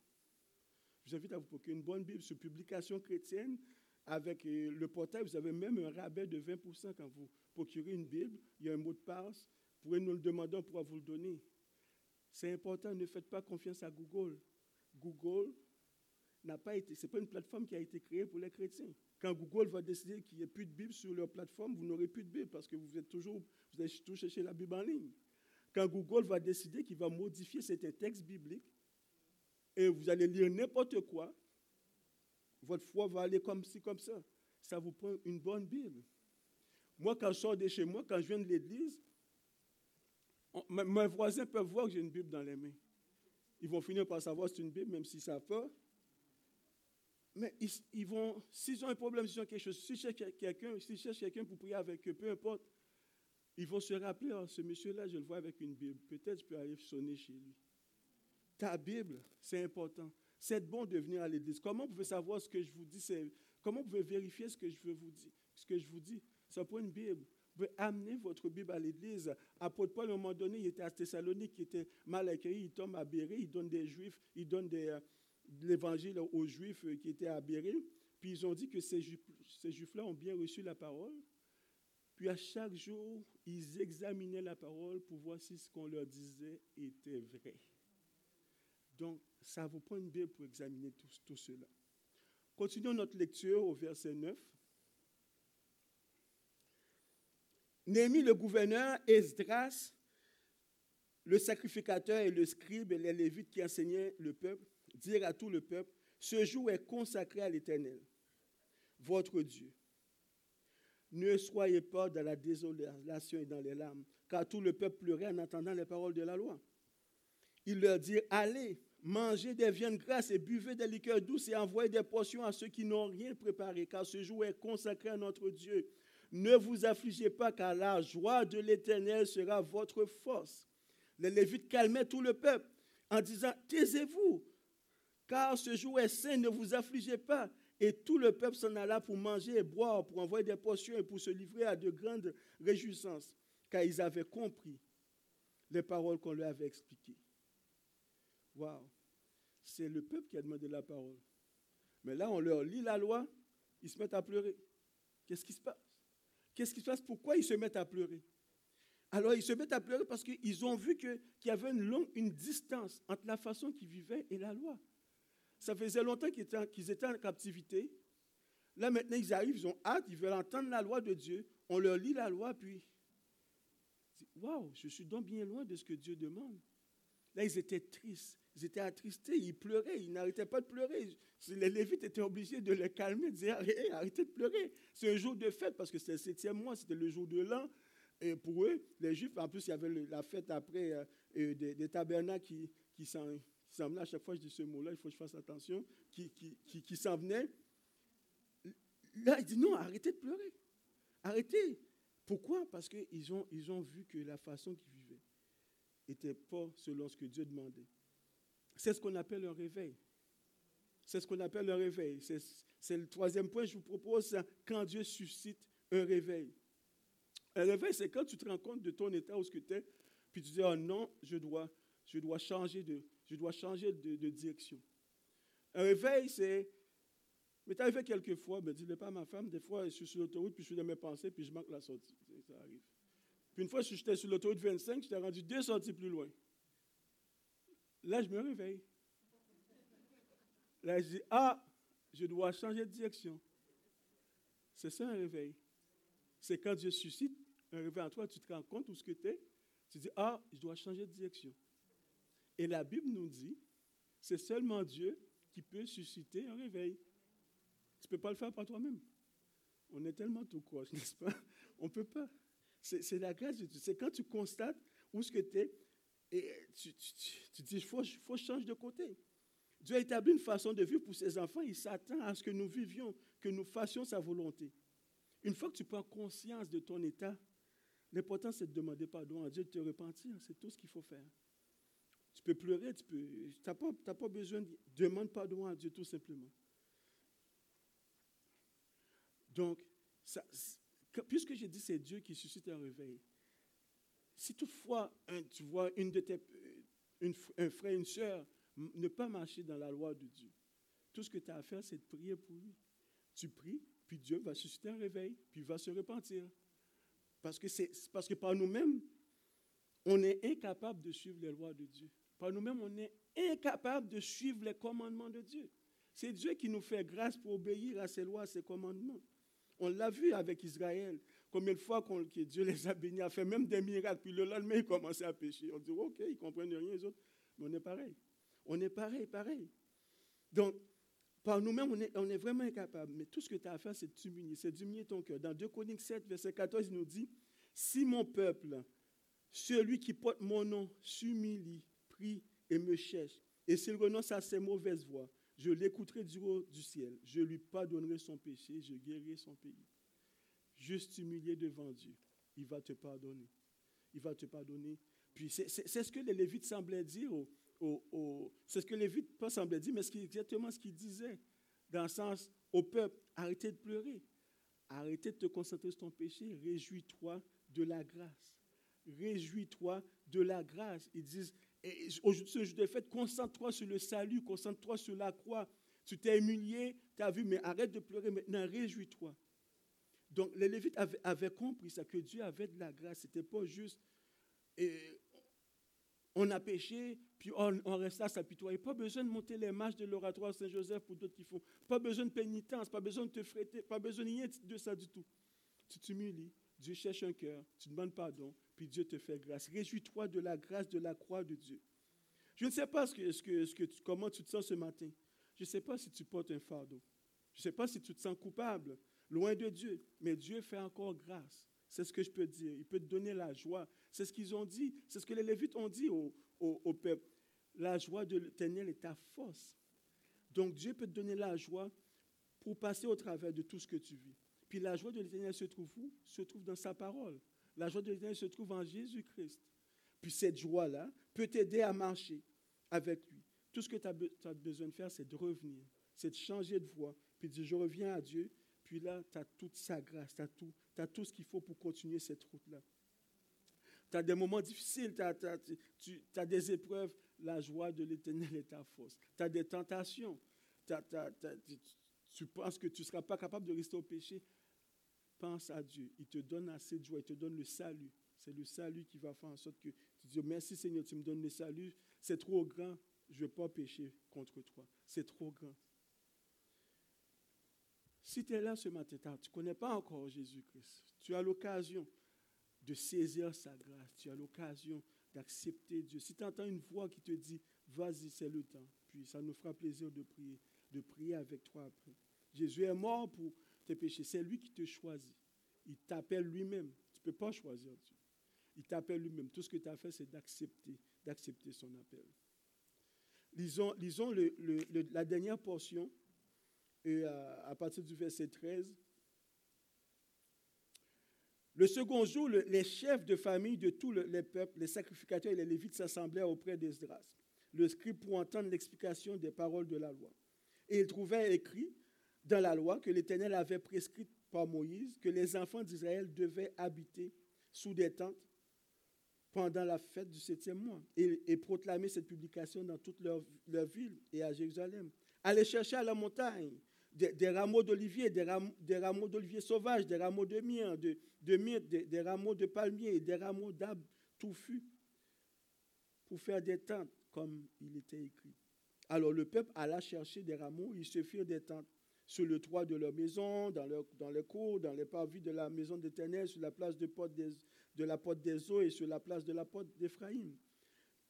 Je vous invite à vous procurer une bonne Bible sur publication chrétienne. Avec euh, le portail, vous avez même un rabais de 20% quand vous procurez une Bible. Il y a un mot de passe. Pourrez nous le demander, on pourra vous le donner. C'est important, ne faites pas confiance à Google. Google, n'a pas été, c'est pas une plateforme qui a été créée pour les chrétiens. Quand Google va décider qu'il n'y ait plus de Bible sur leur plateforme, vous n'aurez plus de Bible parce que vous êtes toujours, vous allez toujours chercher la Bible en ligne. Quand Google va décider qu'il va modifier certains textes bibliques, et vous allez lire n'importe quoi, votre foi va aller comme ci, comme ça. Ça vous prend une bonne Bible. Moi, quand je sors de chez moi, quand je viens de l'église, mes voisins peuvent voir que j'ai une Bible dans les mains. Ils vont finir par savoir que c'est une Bible, même s'ils ne savent. Mais ils, vont, s'ils ont un problème, s'ils ont quelque chose, s'ils cherchent quelqu'un, s'ils cherchent quelqu'un pour prier avec eux, peu importe, ils vont se rappeler, oh, ce monsieur-là, je le vois avec une Bible. Peut-être je peux aller sonner chez lui. Ta Bible, c'est important. C'est bon de venir à l'église. Comment vous pouvez savoir ce que je vous dis? Comment vous pouvez vérifier ce que je veux vous dire? Ce que je vous dis, ça prend une Bible. Vous pouvez amener votre Bible à l'église. Apôtre Paul, à un moment donné, il était à Thessalonique, il était mal accueilli, il tombe à Béret, il donne des Juifs, il donne euh, l'évangile aux Juifs euh, qui étaient à Béret. Puis ils ont dit que ces Juifs-là ont bien reçu la parole. Puis à chaque jour, ils examinaient la parole pour voir si ce qu'on leur disait était vrai. Donc, ça vous prend une pour examiner tout, tout cela. Continuons notre lecture au verset 9. Néhémie, le gouverneur, Esdras, le sacrificateur et le scribe et les lévites qui enseignaient le peuple, dirent à tout le peuple, ce jour est consacré à l'Éternel, votre Dieu. Ne soyez pas dans la désolation et dans les larmes, car tout le peuple pleurait en entendant les paroles de la loi. Il leur dit, allez, mangez des viandes grasses et buvez des liqueurs douces et envoyez des portions à ceux qui n'ont rien préparé, car ce jour est consacré à notre Dieu. Ne vous affligez pas, car la joie de l'Éternel sera votre force. Les Lévites calmaient tout le peuple en disant, taisez-vous, car ce jour est saint, ne vous affligez pas. Et tout le peuple s'en alla pour manger et boire, pour envoyer des portions et pour se livrer à de grandes réjouissances, car ils avaient compris les paroles qu'on leur avait expliquées. Waouh! C'est le peuple qui a demandé la parole. Mais là, on leur lit la loi, ils se mettent à pleurer. Qu'est-ce qui se passe? Qu'est-ce qui se passe? Pourquoi ils se mettent à pleurer? Alors, ils se mettent à pleurer parce qu'ils ont vu qu'il y avait une longue une distance entre la façon qu'ils vivaient et la loi. Ça faisait longtemps qu'ils étaient, en captivité. Là, maintenant, ils arrivent, ils ont hâte, ils veulent entendre la loi de Dieu. On leur lit la loi, puis, waouh, je suis donc bien loin de ce que Dieu demande. Là, ils étaient tristes, étaient attristés, ils pleuraient, ils n'arrêtaient pas de pleurer. Les Lévites étaient obligés de les calmer, de dire arrêtez de pleurer. C'est un jour de fête parce que c'est le septième mois, c'était le jour de l'an. Et pour eux, les Juifs, en plus, il y avait la fête après euh, euh, des, tabernacles qui, qui s'en venaient. À chaque fois, je dis ce mot-là, il faut que je fasse attention, qui, qui, qui s'en venaient. Là, il dit non, arrêtez de pleurer. Arrêtez. Pourquoi? Parce qu'ils ont, ils ont vu que la façon qu'ils vivaient n'était pas selon ce que Dieu demandait. C'est ce qu'on appelle un réveil. C'est ce qu'on appelle un réveil. C'est le troisième point que je vous propose, quand Dieu suscite un réveil. Un réveil, c'est quand tu te rends compte de ton état où ce que tu es, puis tu dis, oh non, je dois, je dois changer, de, je dois changer de, direction. Un réveil, c'est... Mais arrivé quelques fois, ne dis-le pas à ma femme, des fois, je suis sur l'autoroute, puis je suis dans mes pensées, puis je manque la sortie. Ça arrive. Puis une fois, j'étais sur l'autoroute 25, j'étais rendu deux sorties plus loin. Là, je me réveille. Là, je dis, ah, je dois changer de direction. C'est ça un réveil. C'est quand Dieu suscite un réveil en toi, tu te rends compte où ce que tu es, tu dis, ah, je dois changer de direction. Et la Bible nous dit, c'est seulement Dieu qui peut susciter un réveil. Tu ne peux pas le faire par toi-même. On est tellement tout croche, n'est-ce pas? On ne peut pas. C'est la grâce de Dieu. C'est quand tu constates où ce que tu es, et tu, tu, dis, il faut, faut que je change de côté. Dieu a établi une façon de vivre pour ses enfants. Il s'attend à ce que nous vivions, que nous fassions sa volonté. Une fois que tu prends conscience de ton état, l'important c'est de demander pardon à Dieu, de te repentir. C'est tout ce qu'il faut faire. Tu peux pleurer, tu peux. n'as pas, pas besoin de. Demande pardon à Dieu tout simplement. Donc, puisque j'ai dit c'est Dieu qui suscite un réveil, si toutefois tu vois une de tes, un frère, une soeur, ne pas marcher dans la loi de Dieu, tout ce que tu as à faire, c'est de prier pour lui. Tu pries, puis Dieu va susciter un réveil, puis il va se repentir. Parce que, c'est, parce que par nous-mêmes, on est incapable de suivre les lois de Dieu. Par nous-mêmes, on est incapable de suivre les commandements de Dieu. C'est Dieu qui nous fait grâce pour obéir à ses lois, à ses commandements. On l'a vu avec Israël. Combien de fois que Dieu les a bénis, a fait même des miracles, puis le lendemain, ils commençaient à pécher. On dit, OK, ils ne comprennent rien, les autres. Mais on est pareil. On est pareil, pareil. Donc, par nous-mêmes, on est, on est, vraiment incapable. Mais tout ce que tu as à faire, c'est t'humilier, c'est d'humilier ton cœur. Dans 2 Chroniques 7, verset 14, il nous dit, si mon peuple, celui qui porte mon nom, s'humilie, prie et me cherche, et s'il renonce à ses mauvaises voies, je l'écouterai du haut du ciel, je lui pardonnerai son péché, je guérirai son pays. Juste humilié devant Dieu, il va te pardonner. Il va te pardonner. Puis c'est ce que les Lévites semblaient dire c'est ce que Lévite pas semblait dire, mais c'est exactement ce qu'il disait. Dans le sens, au peuple, arrêtez de pleurer. Arrêtez de te concentrer sur ton péché. Réjouis-toi de la grâce. Réjouis-toi de la grâce. Ils disent, aujourd'hui, ce jour de concentre-toi sur le salut, concentre-toi sur la croix. Tu t'es humilié, tu as vu, mais arrête de pleurer maintenant, réjouis-toi. Donc, les Lévites avaient, compris ça, que Dieu avait de la grâce. Ce n'était pas juste. On a péché, puis on, reste là s'apitoyer. Pas besoin de monter les marches de l'oratoire Saint-Joseph pour d'autres qui font. Pas besoin de pénitence, pas besoin de te fréter, pas besoin de rien de ça du tout. Tu t'humilies, Dieu cherche un cœur, tu demandes pardon, puis Dieu te fait grâce. Réjouis-toi de la grâce de la croix de Dieu. Je ne sais pas ce que, ce que, ce que comment tu te sens ce matin. Je ne sais pas si tu portes un fardeau. Je ne sais pas si tu te sens coupable, loin de Dieu. Mais Dieu fait encore grâce. C'est ce que je peux dire. Il peut te donner la joie. C'est ce qu'ils ont dit. C'est ce que les Lévites ont dit au, peuple. La joie de l'éternel est ta force. Donc Dieu peut te donner la joie pour passer au travers de tout ce que tu vis. Puis la joie de l'éternel se trouve où? Se trouve dans sa parole. La joie de l'éternel se trouve en Jésus-Christ. Puis cette joie-là peut t'aider à marcher avec lui. Tout ce que tu as, besoin de faire, c'est de revenir, c'est de changer de voie, puis de dire, je reviens à Dieu, puis là, tu as toute sa grâce, tu as tout, tout ce qu'il faut pour continuer cette route-là. Tu as des moments difficiles, tu as, des épreuves, la joie de l'éternel est ta force. Tu as des tentations, tu penses que tu ne seras pas capable de rester au péché. Pense à Dieu, il te donne assez de joie, il te donne le salut. C'est le salut qui va faire en sorte que tu dis, merci Seigneur, tu me donnes le salut, c'est trop grand, je ne vais pas pécher contre toi. C'est trop grand. Si tu es là ce matin, tu ne connais pas encore Jésus-Christ, tu as l'occasion de saisir sa grâce, tu as l'occasion d'accepter Dieu. Si tu entends une voix qui te dit, vas-y, c'est le temps, puis ça nous fera plaisir de prier, de prier avec toi après. Jésus est mort pour tes péchés, c'est lui qui te choisit. Il t'appelle lui-même. Tu ne peux pas choisir Dieu. Il t'appelle lui-même. Tout ce que tu as fait, c'est d'accepter, d'accepter son appel. Lisons, lisons la dernière portion et à, partir du verset 13. Le second jour, les chefs de famille de tous les peuples, les sacrificateurs et les lévites s'assemblèrent auprès d'Esdras, le scribe pour entendre l'explication des paroles de la loi. Et ils trouvaient écrit dans la loi que l'Éternel avait prescrit par Moïse que les enfants d'Israël devaient habiter sous des tentes pendant la fête du septième mois et, proclamer cette publication dans toute leur, leur ville et à Jérusalem. Allez chercher à la montagne des, rameaux d'olivier, des, rameaux d'olivier sauvages, des rameaux de myrrhe, de, de des, rameaux de palmier, des rameaux d'arbres touffus pour faire des tentes, comme il était écrit. Alors le peuple alla chercher des rameaux, ils se firent des tentes sur le toit de leur maison, dans, les cours, dans les parvis de la maison d'Éternel, sur la place de, de la porte des eaux et sur la place de la porte d'Éphraïm.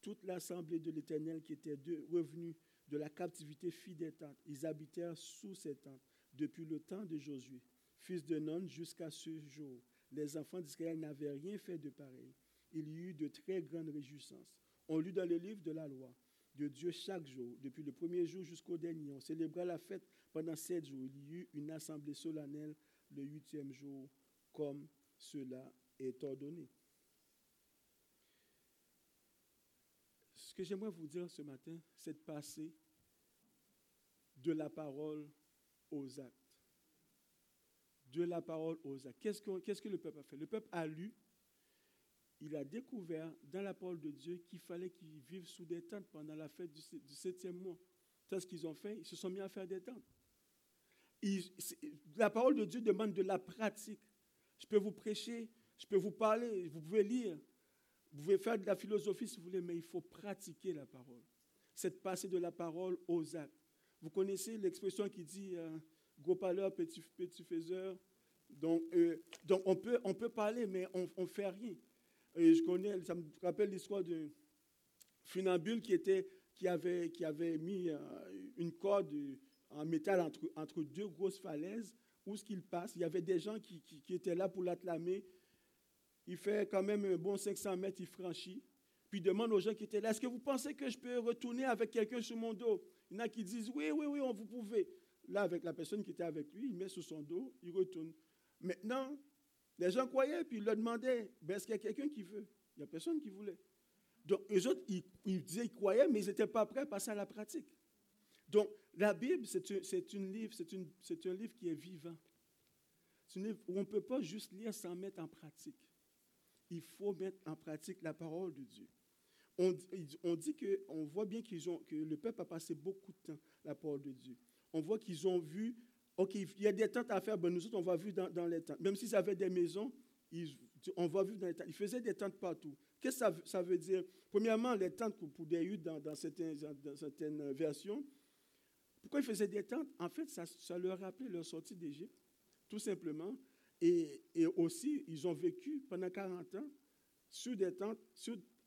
Toute l'assemblée de l'Éternel qui était revenue de la captivité fit des tentes. Ils habitèrent sous ces tentes depuis le temps de Josué, fils de Nun, jusqu'à ce jour. Les enfants d'Israël n'avaient rien fait de pareil. Il y eut de très grandes réjouissances. On lut dans le livre de la loi de Dieu chaque jour, depuis le premier jour jusqu'au dernier. On célébra la fête pendant sept jours. Il y eut une assemblée solennelle le huitième jour, comme cela est ordonné. Ce que j'aimerais vous dire ce matin, c'est de passer de la parole aux actes. De la parole aux actes. Qu'est-ce que, le peuple a fait? Le peuple a lu, il a découvert dans la parole de Dieu qu'il fallait qu'ils vivent sous des tentes pendant la fête du, septième mois. C'est ce qu'ils ont fait, ils se sont mis à faire des tentes. la parole de Dieu demande de la pratique. Je peux vous prêcher, je peux vous parler, vous pouvez lire, vous pouvez faire de la philosophie si vous voulez, mais il faut pratiquer la parole. C'est de passer de la parole aux actes. Vous connaissez l'expression qui dit euh, gros parleur, petit, petit faiseur. Donc, euh, on, peut, parler, mais on ne fait rien. Je connais, ça me rappelle l'histoire d'un funambule qui était qui avait, mis euh, une corde en métal entre, entre deux grosses falaises. Où ce qu'il passe, il y avait des gens qui, qui, étaient là pour l'acclamer. Il fait quand même un bon 500 mètres, il franchit. Puis demande aux gens qui étaient là, est-ce que vous pensez que je peux retourner avec quelqu'un sur mon dos? Il y en a qui disent, oui, oui, oui, vous pouvez. Là, avec la personne qui était avec lui, il met sur son dos, il retourne. Maintenant, les gens croyaient, puis ils leur demandaient, ben, est-ce qu'il y a quelqu'un qui veut? Il n'y a personne qui voulait. Donc, eux autres, ils, disaient qu'ils croyaient, mais ils n'étaient pas prêts à passer à la pratique. Donc, la Bible, c'est c'est un livre qui est vivant. C'est un livre où on ne peut pas juste lire sans mettre en pratique. Il faut mettre en pratique la parole de Dieu. On, dit que, on voit bien que le peuple a passé beaucoup de temps la parole de Dieu. On voit qu'ils ont vu, OK, il y a des tentes à faire, ben nous autres, on va vivre dans, dans les tentes. Même s'ils avaient des maisons, on va vivre dans les tentes. Ils faisaient des tentes partout. Qu'est-ce que ça, veut dire? Premièrement, les tentes pour des huttes dans, certaines, versions. Pourquoi ils faisaient des tentes? En fait, ça, leur rappelait leur sortie d'Égypte, tout simplement. Et, aussi, ils ont vécu pendant 40 ans sur des tentes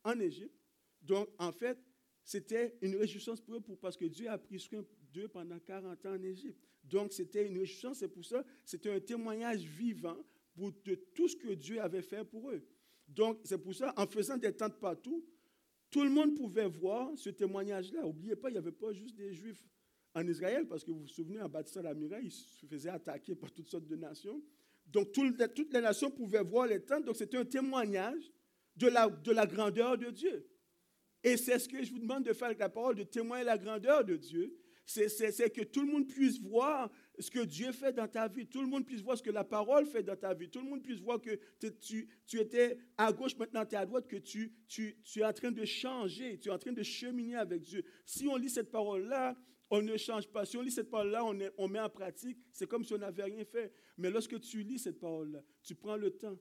en Égypte. Donc, en fait, c'était une réjouissance pour eux parce que Dieu a pris soin d'eux pendant 40 ans en Égypte. Donc, c'était une réjouissance, c'est pour ça, c'était un témoignage vivant pour de tout ce que Dieu avait fait pour eux. Donc, c'est pour ça, en faisant des tentes partout, tout le monde pouvait voir ce témoignage-là. N'oubliez pas, il n'y avait pas juste des Juifs en Israël, parce que vous vous souvenez, en bâtissant la ils se faisaient attaquer par toutes sortes de nations. Donc, toutes les nations pouvaient voir les tentes. Donc, c'était un témoignage de la, de la grandeur de Dieu. Et c'est ce que je vous demande de faire avec la parole, de témoigner la grandeur de Dieu. C'est que tout le monde puisse voir ce que Dieu fait dans ta vie. Tout le monde puisse voir ce que la parole fait dans ta vie. Tout le monde puisse voir que tu, étais à gauche, maintenant tu es à droite, que tu, es en train de changer, tu es en train de cheminer avec Dieu. Si on lit cette parole-là, on ne change pas. Si on lit cette parole-là, on met en pratique, c'est comme si on n'avait rien fait. Mais lorsque tu lis cette parole-là, tu prends le temps,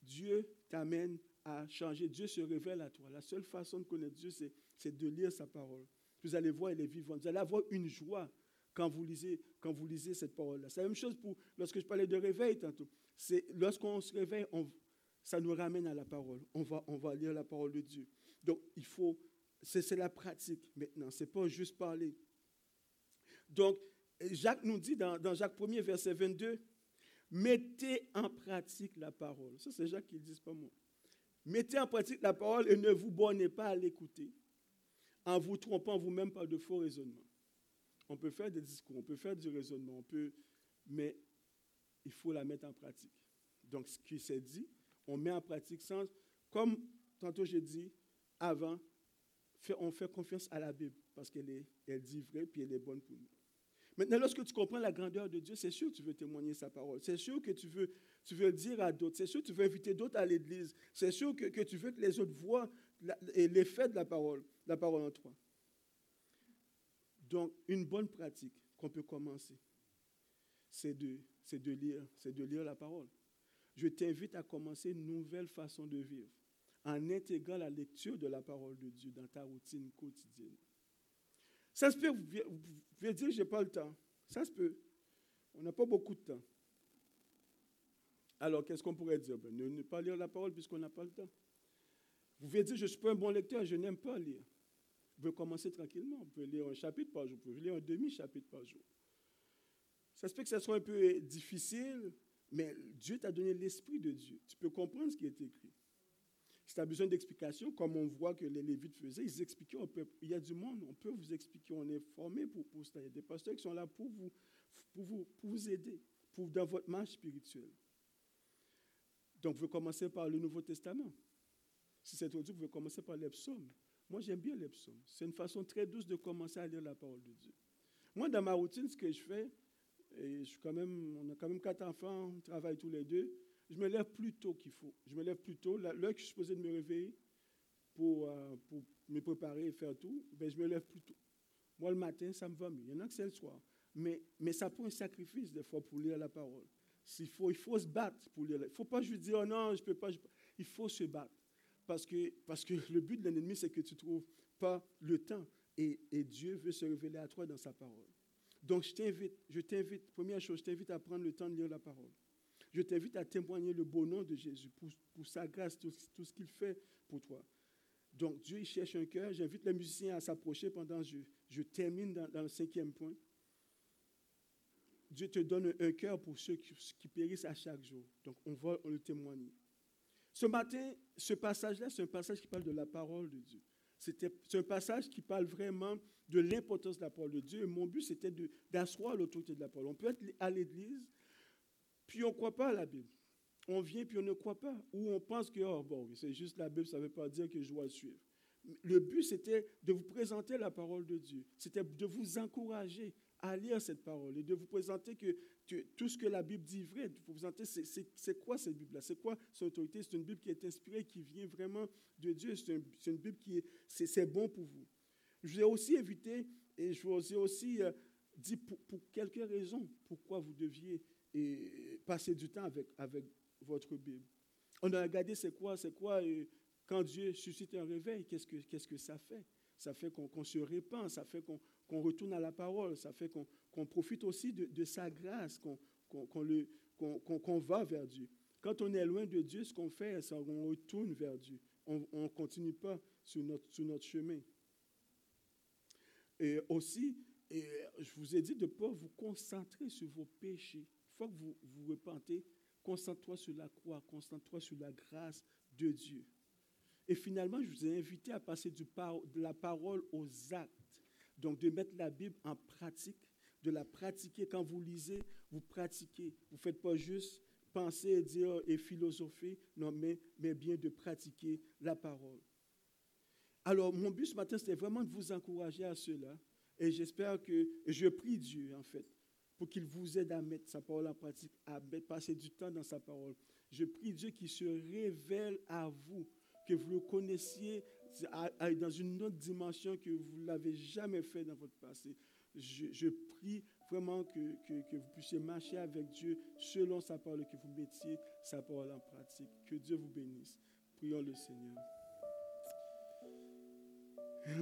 Dieu t'amène à changer. Dieu se révèle à toi. La seule façon de connaître Dieu, c'est de lire sa parole. Vous allez voir, elle est vivante. Vous allez avoir une joie quand vous lisez, quand vous lisez cette parole-là. C'est la même chose pour lorsque je parlais de réveil tantôt. C'est lorsqu'on se réveille, ça nous ramène à la parole. On va, on va lire la parole de Dieu. Donc, il faut, c'est la pratique maintenant. C'est pas juste parler. Donc, Jacques nous dit dans, Jacques 1er, verset 22, mettez en pratique la parole. Ça, c'est Jacques qui le dit, pas moi. Mettez en pratique la parole et ne vous bornez pas à l'écouter en vous trompant vous-même par de faux raisonnements. On peut faire des discours, on peut faire du raisonnement, on peut, mais il faut la mettre en pratique. Donc, ce qui s'est dit, on met en pratique sans, comme tantôt j'ai dit avant, on fait confiance à la Bible parce qu'elle elle dit vrai puis elle est bonne pour nous. Maintenant, lorsque tu comprends la grandeur de Dieu, c'est sûr que tu veux témoigner sa parole. C'est sûr que tu veux, tu veux dire à d'autres. C'est sûr que tu veux inviter d'autres à l'église. C'est sûr que, que, tu veux que les autres voient l'effet de la parole, la parole en toi. Donc, une bonne pratique qu'on peut commencer, c'est de, de, lire, c'est de lire la parole. Je t'invite à commencer une nouvelle façon de vivre en intégrant la lecture de la parole de Dieu dans ta routine quotidienne. Ça se peut, vous pouvez dire, je n'ai pas le temps. Ça se peut. On n'a pas beaucoup de temps. Alors, qu'est-ce qu'on pourrait dire? Ben, ne, pas lire la parole puisqu'on n'a pas le temps. Vous pouvez dire, je ne suis pas un bon lecteur, je n'aime pas lire. Vous pouvez commencer tranquillement. Vous pouvez lire un chapitre par jour, vous pouvez lire un demi-chapitre par jour. Ça se peut que ce soit un peu difficile, mais Dieu t'a donné l'esprit de Dieu. Tu peux comprendre ce qui est écrit. Si tu as besoin d'explications, comme on voit que les Lévites faisaient, ils expliquaient, il y a du monde, on peut vous expliquer, on est formé pour, pour ça. Il y a des pasteurs qui sont là pour vous, pour vous, pour vous aider pour, dans votre marche spirituelle. Donc, vous commencez par le Nouveau Testament. Si c'est trop vous pouvez commencer par les psaumes. Moi, j'aime bien les psaumes. C'est une façon très douce de commencer à lire la parole de Dieu. Moi, dans ma routine, ce que je fais, et je suis quand même, on a quand même quatre enfants, on travaille tous les deux, je me lève plus tôt qu'il faut. Je me lève plus tôt. L'heure que je suis supposé de me réveiller pour, euh, pour me préparer et faire tout, ben, je me lève plus tôt. Moi, le matin, ça me va mieux. Il y en a que c'est le soir. Mais, mais ça prend un sacrifice des fois pour lire la parole. Il faut, il faut se battre pour lire. Il ne faut pas juste dire, oh non, je ne peux pas. Il faut se battre. Parce que, parce que le but de l'ennemi, c'est que tu ne trouves pas le temps. Et, et, Dieu veut se révéler à toi dans sa parole. Donc, je t'invite, je t'invite, première chose, je t'invite à prendre le temps de lire la parole. Je t'invite à témoigner le bon nom de Jésus pour, sa grâce, tout, ce qu'il fait pour toi. Donc Dieu il cherche un cœur. J'invite les musiciens à s'approcher pendant que je, termine dans, le cinquième point. Dieu te donne un cœur pour ceux qui, périssent à chaque jour. Donc, on va le témoigner. Ce matin, ce passage-là, c'est un passage qui parle de la parole de Dieu. C'est un passage qui parle vraiment de l'importance de la parole de Dieu. Mon but, c'était d'asseoir l'autorité de la parole. On peut être à l'église, puis on ne croit pas à la Bible. On vient, puis on ne croit pas. Ou on pense que, oh, bon, c'est juste la Bible, ça ne veut pas dire que je dois suivre. Le but, c'était de vous présenter la parole de Dieu. C'était de vous encourager à lire cette parole et de vous présenter que, tout ce que la Bible dit vrai, de vous présenter c'est quoi cette Bible-là, c'est quoi cette autorité? C'est une Bible qui est inspirée, qui vient vraiment de Dieu. C'est une, Bible qui est, c'est bon pour vous. Je vous ai aussi invité et je vous ai aussi euh, dit pour, quelques raisons pourquoi vous deviez passer du temps avec, avec votre Bible. On a regardé c'est quoi, c'est quoi quand Dieu suscite un réveil, qu'est-ce que, qu'est-ce que ça fait? Ça fait qu'on, se répand, ça fait qu'on, qu'on retourne à la parole, ça fait qu'on profite aussi de, sa grâce, qu'on va vers Dieu. Quand on est loin de Dieu, ce qu'on fait, c'est qu'on retourne vers Dieu. On ne continue pas sur notre, sur notre chemin. Et aussi, et je vous ai dit de ne pas vous concentrer sur vos péchés. Fois que vous vous repentez, concentre-toi sur la croix, concentre-toi sur la grâce de Dieu. Et finalement, je vous ai invité à passer de la parole aux actes. Donc, de mettre la Bible en pratique, de la pratiquer. Quand vous lisez, vous pratiquez. Vous ne faites pas juste penser et dire et philosopher, non, mais, mais bien de pratiquer la parole. Alors, mon but ce matin, c'était vraiment de vous encourager à cela. Et j'espère que, je prie Dieu, en fait, pour qu'il vous aide à mettre sa parole en pratique, à passer du temps dans sa parole. Je prie Dieu qu'il se révèle à vous, que vous le connaissiez dans une autre dimension que vous ne l'avez jamais fait dans votre passé. Je, prie vraiment que, que, vous puissiez marcher avec Dieu selon sa parole, que vous mettiez sa parole en pratique. Que Dieu vous bénisse. Prions le Seigneur.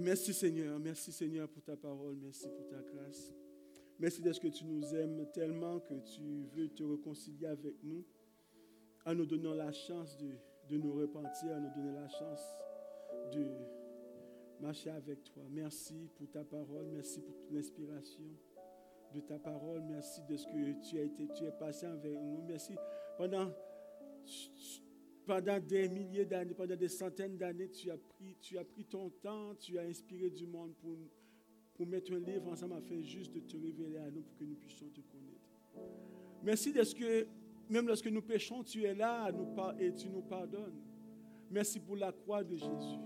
Merci Seigneur, merci Seigneur pour ta parole, merci pour ta grâce. Merci de ce que tu nous aimes tellement que tu veux te réconcilier avec nous, en nous donnant la chance de, de nous repentir, en nous donner la chance de marcher avec toi. Merci pour ta parole. Merci pour l'inspiration de ta parole. Merci de ce que tu as été, tu es passé avec nous. Merci pendant, pendant des milliers d'années, pendant des centaines d'années, tu as pris, tu as pris ton temps, tu as inspiré du monde pour, pour mettre un livre ensemble afin juste de te révéler à nous pour que nous puissions te connaître. Merci de ce que, même lorsque nous péchons, tu es là et tu nous pardonnes. Merci pour la croix de Jésus.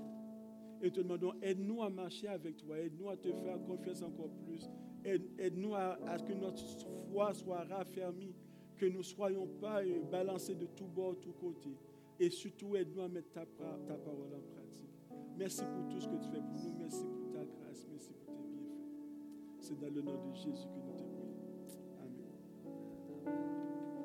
Et te demandons, aide-nous à marcher avec toi, aide-nous à te faire confiance encore plus, aide-nous à, que notre foi soit raffermie, que nous ne soyons pas euh, balancés de tous bords, tous côtés. Et surtout, aide-nous à mettre ta, ta parole en pratique. Merci pour tout ce que tu fais pour nous. Merci pour c'est dans le nom de Jésus que nous te prions. Amen.